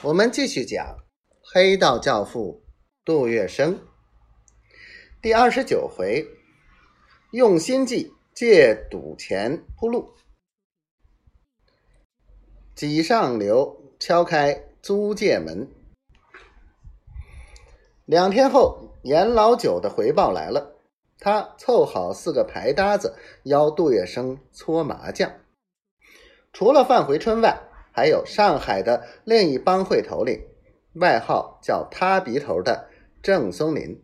我们继续讲《黑道教父》杜月笙第二十九回，用心计借赌钱铺路。挤上流敲开租界门。两天后，严老九的回报来了，他凑好四个牌搭子，邀杜月笙搓麻将。除了范回春外，还有上海的另一帮会头领，外号叫“塌鼻头”的郑松林。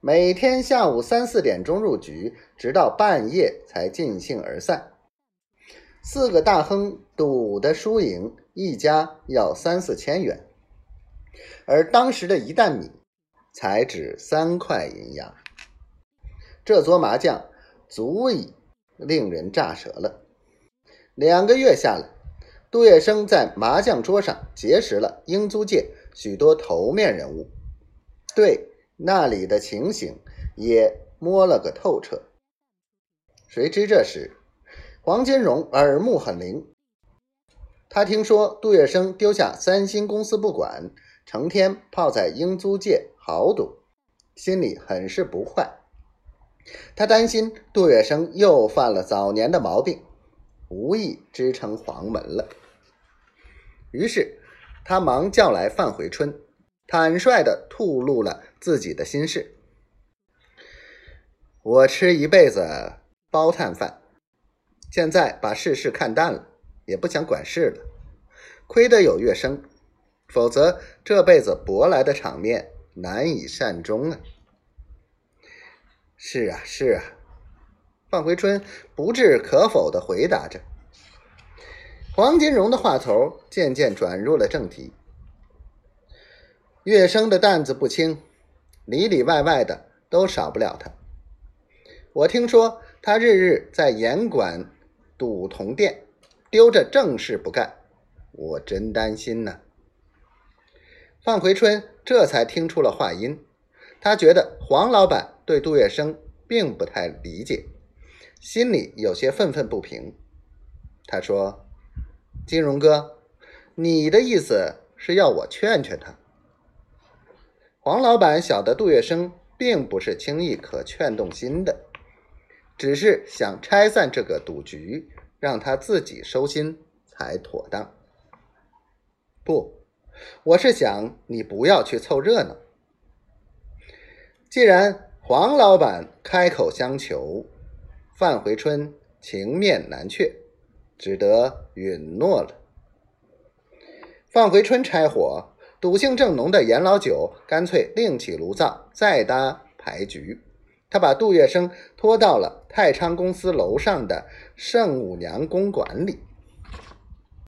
每天下午三四点钟入局，直到半夜才尽兴而散。四个大亨赌的输赢，一家要三四千元，而当时的一担米才值三块银洋。这桌麻将足以令人炸舌了。两个月下来。杜月笙在麻将桌上结识了英租界许多头面人物，对那里的情形也摸了个透彻。谁知这时，黄金荣耳目很灵，他听说杜月笙丢下三星公司不管，成天泡在英租界豪赌，心里很是不快。他担心杜月笙又犯了早年的毛病，无意支撑黄门了。于是，他忙叫来范回春，坦率地吐露了自己的心事。我吃一辈子包炭饭，现在把世事看淡了，也不想管事了。亏得有月笙，否则这辈子博来的场面难以善终啊！是啊，是啊，范回春不置可否地回答着。黄金荣的话头渐渐转入了正题。月生的担子不轻，里里外外的都少不了他。我听说他日日在严管赌铜店，丢着正事不干，我真担心呢。范回春这才听出了话音，他觉得黄老板对杜月笙并不太理解，心里有些愤愤不平。他说。金荣哥，你的意思是要我劝劝他？黄老板晓得杜月笙并不是轻易可劝动心的，只是想拆散这个赌局，让他自己收心才妥当。不，我是想你不要去凑热闹。既然黄老板开口相求，范回春情面难却。只得允诺了。放回春拆火，赌性正浓的严老九干脆另起炉灶，再搭牌局。他把杜月笙拖到了太昌公司楼上的圣母娘公馆里。